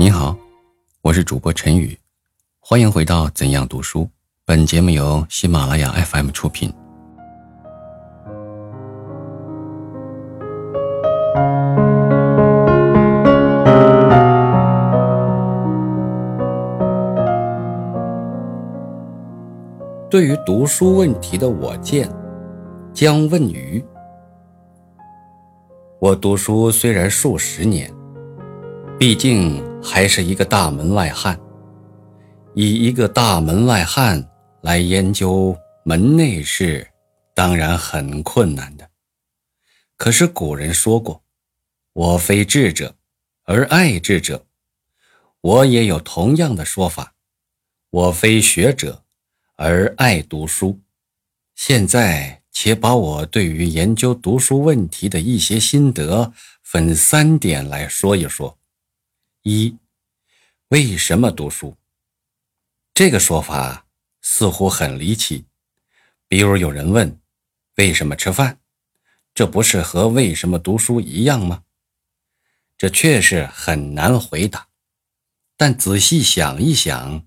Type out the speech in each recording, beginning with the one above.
你好，我是主播陈宇，欢迎回到《怎样读书》。本节目由喜马拉雅 FM 出品。对于读书问题的我见，将问于：我读书虽然数十年，毕竟还是一个大门外汉。以一个大门外汉来研究门内事，当然很困难的。可是古人说过：“我非智者，而爱智者。”我也有同样的说法：“我非学者。”而爱读书，现在且把我对于研究读书问题的一些心得分三点来说一说。一，为什么读书？这个说法似乎很离奇。比如有人问：为什么吃饭？这不是和为什么读书一样吗？这确实很难回答。但仔细想一想。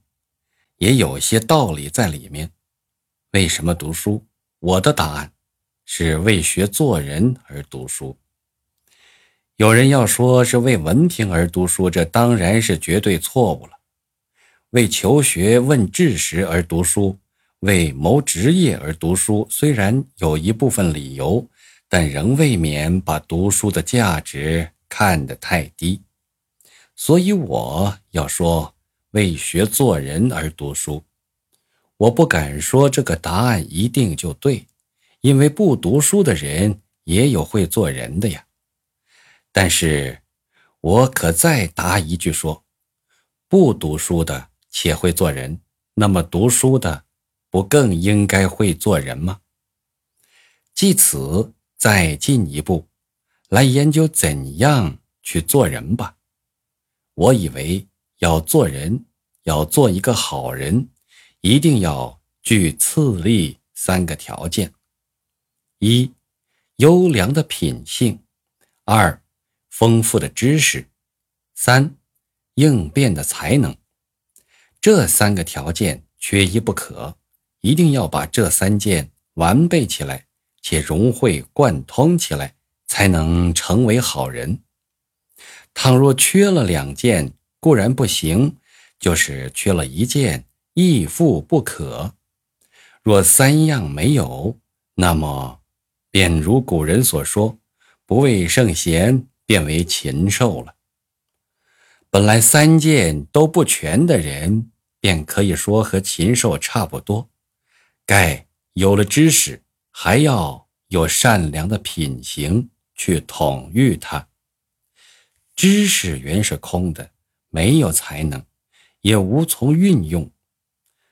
也有些道理在里面。为什么读书？我的答案是为学做人而读书。有人要说是为文凭而读书，这当然是绝对错误了。为求学问知识而读书，为谋职业而读书，虽然有一部分理由，但仍未免把读书的价值看得太低。所以我要说。为学做人而读书，我不敢说这个答案一定就对，因为不读书的人也有会做人的呀。但是，我可再答一句说：不读书的且会做人，那么读书的不更应该会做人吗？即此，再进一步来研究怎样去做人吧。我以为。要做人，要做一个好人，一定要具次立三个条件：一、优良的品性；二、丰富的知识；三、应变的才能。这三个条件缺一不可，一定要把这三件完备起来，且融会贯通起来，才能成为好人。倘若缺了两件，固然不行，就是缺了一件，亦复不可。若三样没有，那么便如古人所说：“不为圣贤，变为禽兽了。”本来三件都不全的人，便可以说和禽兽差不多。盖有了知识，还要有善良的品行去统御它。知识原是空的。没有才能，也无从运用。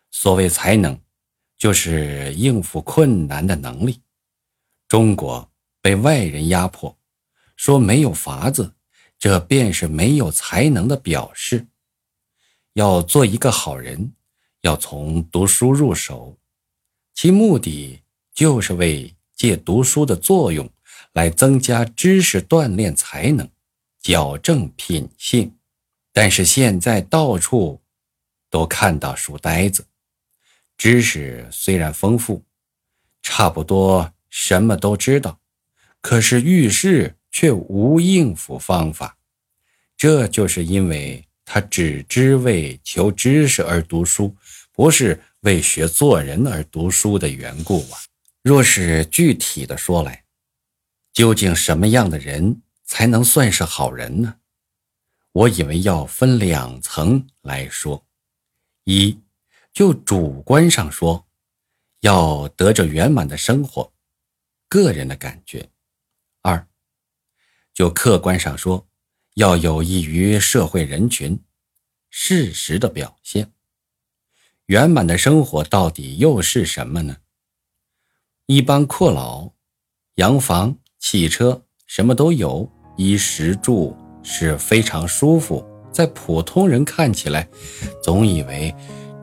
所谓才能，就是应付困难的能力。中国被外人压迫，说没有法子，这便是没有才能的表示。要做一个好人，要从读书入手，其目的就是为借读书的作用，来增加知识，锻炼才能，矫正品性。但是现在到处都看到书呆子，知识虽然丰富，差不多什么都知道，可是遇事却无应付方法。这就是因为他只知为求知识而读书，不是为学做人而读书的缘故啊。若是具体的说来，究竟什么样的人才能算是好人呢？我以为要分两层来说：一，就主观上说，要得着圆满的生活，个人的感觉；二，就客观上说，要有益于社会人群，事实的表现。圆满的生活到底又是什么呢？一般阔老，洋房、汽车，什么都有，衣食住。是非常舒服，在普通人看起来，总以为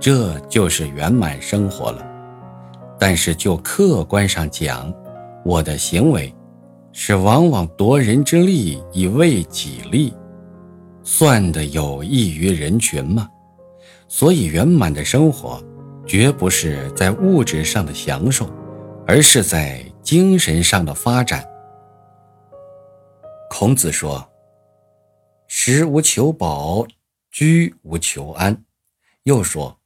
这就是圆满生活了。但是就客观上讲，我的行为是往往夺人之利以为己利，算的有益于人群吗？所以，圆满的生活，绝不是在物质上的享受，而是在精神上的发展。孔子说：“食无求饱，居无求安。”又说：“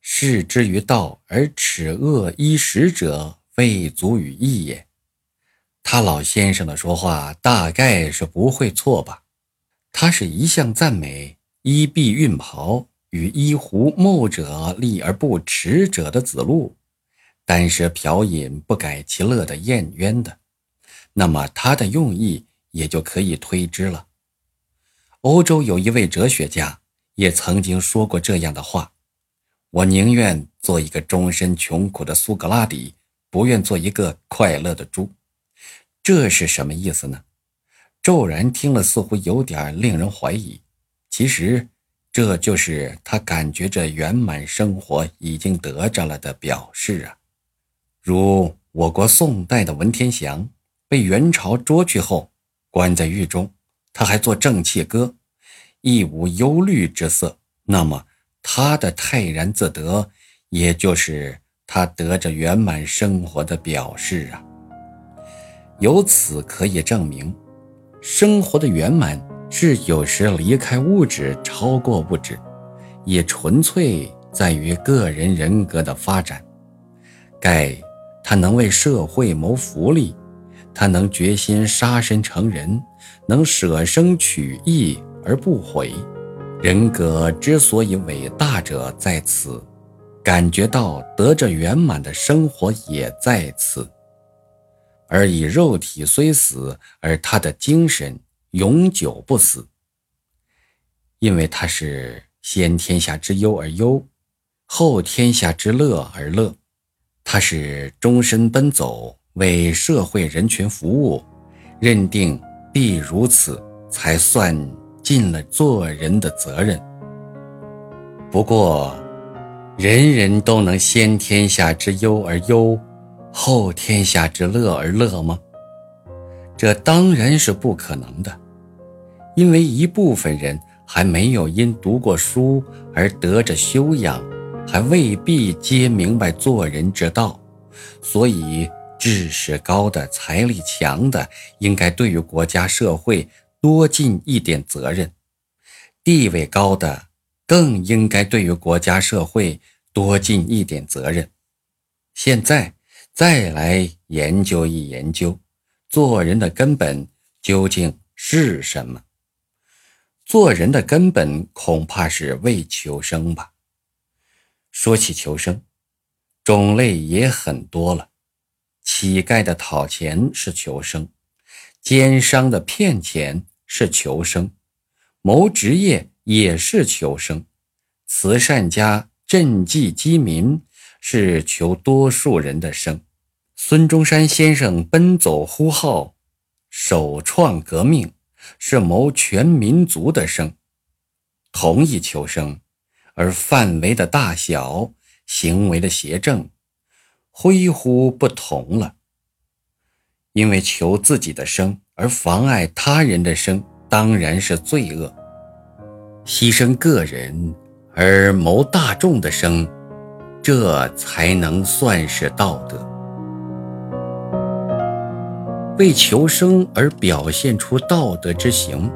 视之于道而耻恶衣食者，未足与义也。”他老先生的说话大概是不会错吧？他是一向赞美衣蔽运袍与衣狐谋者利而不耻者的子路，单食嫖饮不改其乐的颜渊的，那么他的用意也就可以推知了。欧洲有一位哲学家也曾经说过这样的话：“我宁愿做一个终身穷苦的苏格拉底，不愿做一个快乐的猪。”这是什么意思呢？骤然听了，似乎有点令人怀疑。其实，这就是他感觉这圆满生活已经得着了的表示啊。如我国宋代的文天祥被元朝捉去后，关在狱中，他还做正气歌，亦无忧虑之色。那么，他的泰然自得，也就是他得着圆满生活的表示啊。由此可以证明，生活的圆满是有时离开物质，超过物质，也纯粹在于个人人格的发展。盖他能为社会谋福利，他能决心杀身成仁，能舍生取义而不悔。人格之所以伟大者在此，感觉到得着圆满的生活也在此。而以肉体虽死，而他的精神永久不死，因为他是先天下之忧而忧，后天下之乐而乐。他是终身奔走为社会人群服务，认定必如此，才算尽了做人的责任。不过，人人都能先天下之忧而忧。后天下之乐而乐吗？这当然是不可能的，因为一部分人还没有因读过书而得着修养，还未必皆明白做人之道，所以知识高的、财力强的，应该对于国家社会多尽一点责任；地位高的，更应该对于国家社会多尽一点责任。现在。再来研究一研究，做人的根本究竟是什么？做人的根本恐怕是为求生吧。说起求生，种类也很多了。乞丐的讨钱是求生，奸商的骗钱是求生，谋职业也是求生，慈善家赈济饥民。是求多数人的生。孙中山先生奔走呼号，首创革命，是谋全民族的生。同一求生，而范围的大小、行为的邪正、恢乎不同了。因为求自己的生而妨碍他人的生，当然是罪恶。牺牲个人而谋大众的生。这才能算是道德。为求生而表现出道德之行，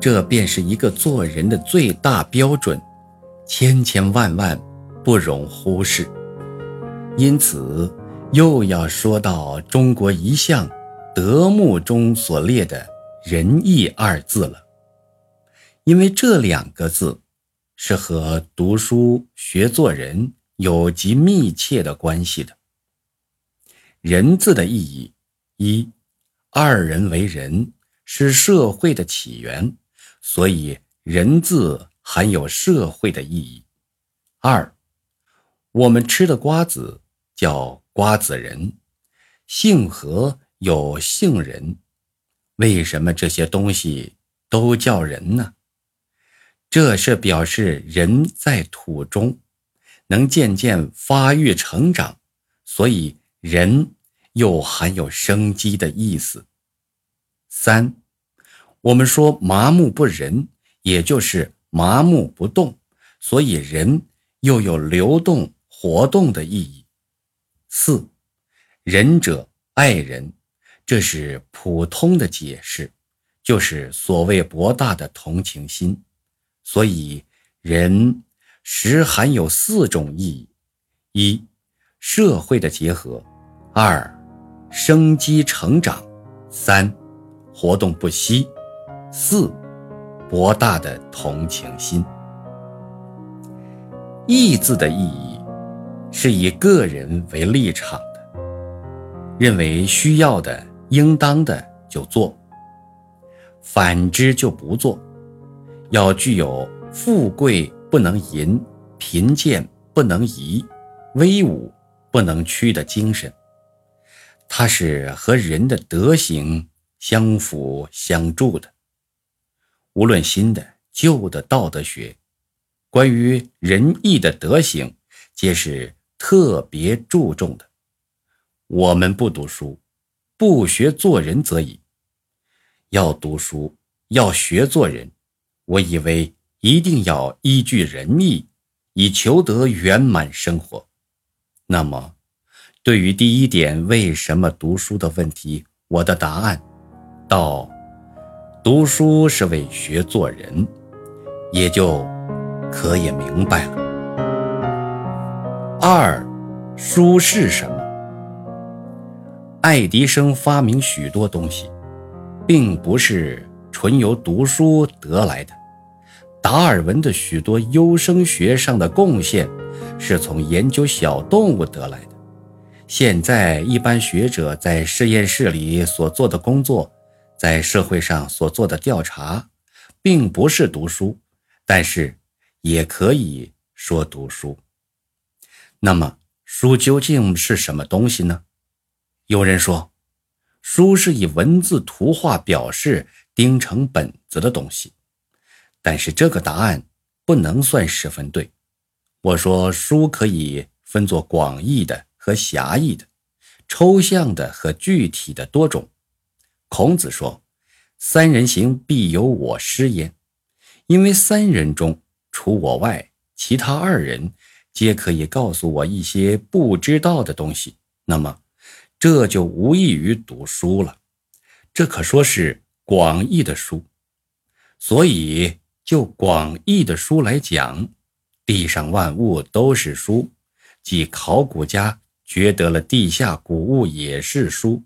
这便是一个做人的最大标准，千千万万不容忽视。因此，又要说到中国一项德目中所列的“仁义”二字了，因为这两个字。是和读书学做人有极密切的关系的。人字的意义，一，二人为人，是社会的起源，所以人字含有社会的意义。二，我们吃的瓜子叫瓜子仁，杏核有杏仁，为什么这些东西都叫人呢？这是表示人在土中能渐渐发育成长，所以人又含有生机的意思。三，我们说麻木不仁，也就是麻木不动，所以人又有流动活动的意义。四，仁者爱人，这是普通的解释，就是所谓博大的同情心。所以人实含有四种意义：一，社会的结合；二，生机成长；三，活动不息；四，博大的同情心。义字的意义。是以个人为立场的，认为需要的、应当的就做，反之就不做。要具有富贵不能淫、贫贱不能移、威武不能屈的精神。它是和人的德行相辅相助的。无论新的、旧的道德学，关于仁义的德行，皆是。特别注重的，我们不读书，不学做人则已；要读书，要学做人，我以为一定要依据仁义，以求得圆满生活。那么，对于第一点为什么读书的问题，我的答案，道：读书是为学做人，也就可以明白了。二，书是什么？爱迪生发明许多东西，并不是纯由读书得来的。达尔文的许多优生学上的贡献，是从研究小动物得来的。现在一般学者在实验室里所做的工作，在社会上所做的调查，并不是读书，但是也可以说读书。那么，书究竟是什么东西呢？有人说，书是以文字、图画表示钉成本子的东西。但是这个答案不能算十分对。我说，书可以分作广义的和狭义的，抽象的和具体的多种。孔子说：“三人行，必有我师焉。”因为三人中除我外，其他二人。皆可以告诉我一些不知道的东西，那么这就无异于读书了。这可说是广义的书。所以就广义的书来讲，地上万物都是书。即考古家觉得了地下古物也是书。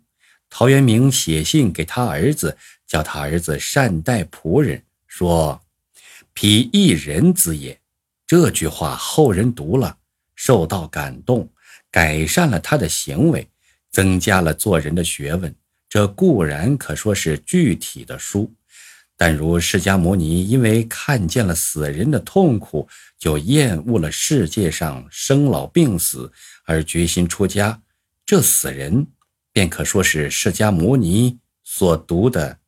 陶渊明写信给他儿子，叫他儿子善待仆人，说：“彼一人子也。”这句话后人读了，受到感动，改善了他的行为，增加了做人的学问。这固然可说是具体的书，但如释迦牟尼因为看见了死人的痛苦，就厌恶了世界上生老病死，而决心出家，这死人便可说是释迦牟尼所读的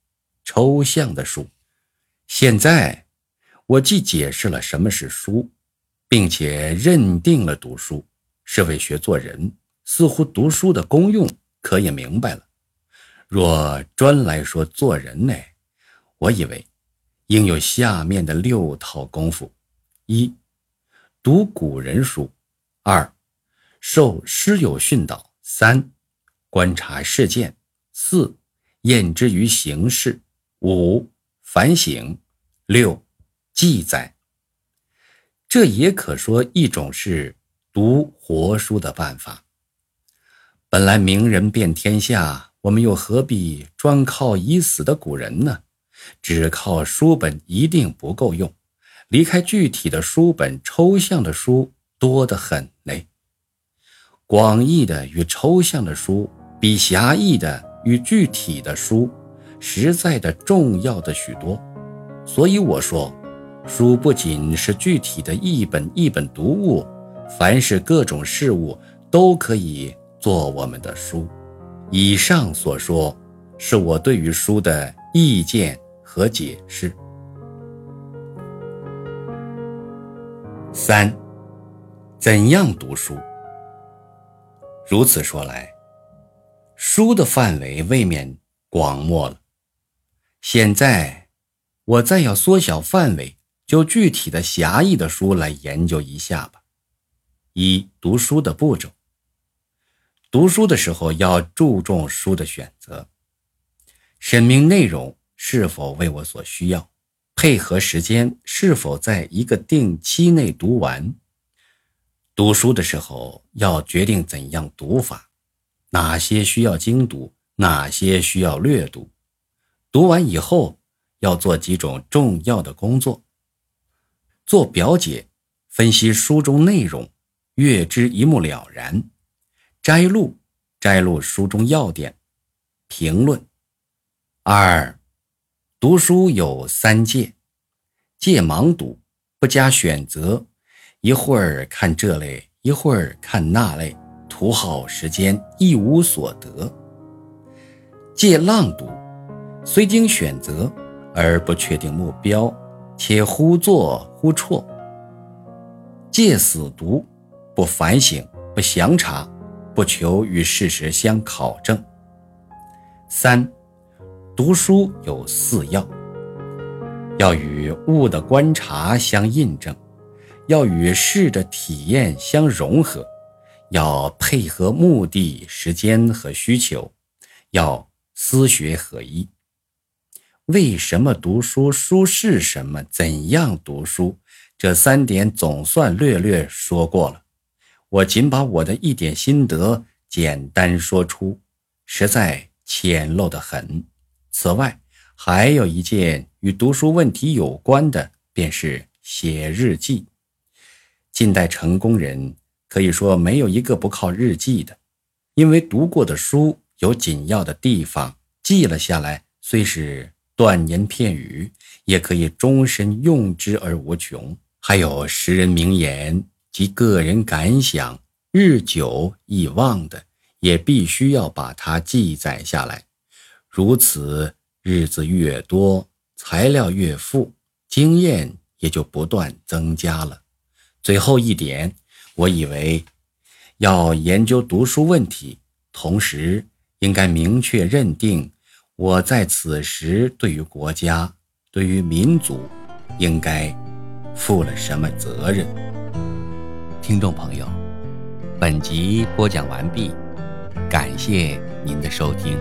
抽象的书。现在。我既解释了什么是书，并且认定了读书是为学做人，似乎读书的功用可也明白了。若专来说做人呢，我以为应有下面的六套功夫：一、读古人书；二、受师友训导；三、观察事件；四、验之于形式；五、反省；六。记载，这也可说一种是读活书的办法。本来名人遍天下，我们又何必专靠已死的古人呢？只靠书本一定不够用，离开具体的书本，抽象的书多得很嘞。广义的与抽象的书，比狭义的与具体的书，实在的重要的许多。所以我说。书不仅是具体的一本一本读物，凡是各种事物都可以做我们的书。以上所说，是我对于书的意见和解释。三，怎样读书？如此说来，书的范围未免广漠了。现在。我再要缩小范围，就具体的狭义的书来研究一下吧。一、读书的步骤。读书的时候要注重书的选择，审明内容是否为我所需要，配合时间是否在一个定期内读完。读书的时候要决定怎样读法，哪些需要精读，哪些需要略读。读完以后要做几种重要的工作：做表解，分析书中内容。阅之一目了然，摘录摘录书中要点，评论。二，读书有三戒：戒盲读，不加选择，一会儿看这类，一会儿看那类，徒耗时间，一无所得；戒浪读，虽经选择，而不确定目标，且忽做忽错；戒死读。不反省，不详查，不求与事实相考证。三，读书有四要：要与物的观察相印证，要与事的体验相融合，要配合目的、时间和需求，要思学合一。为什么读书？书是什么？怎样读书？这三点总算略略说过了。我仅把我的一点心得简单说出，实在浅陋得很。此外，还有一件与读书问题有关的，便是写日记。近代成功人可以说没有一个不靠日记的，因为读过的书有紧要的地方记了下来，虽是断言片语，也可以终身用之而无穷。还有诗人名言。及个人感想，日久易忘的，也必须要把它记载下来。如此，日子越多，材料越富，经验也就不断增加了。最后一点，我以为要研究读书问题，同时应该明确认定我在此时对于国家、对于民族，应该负了什么责任。听众朋友，本集播讲完毕，感谢您的收听。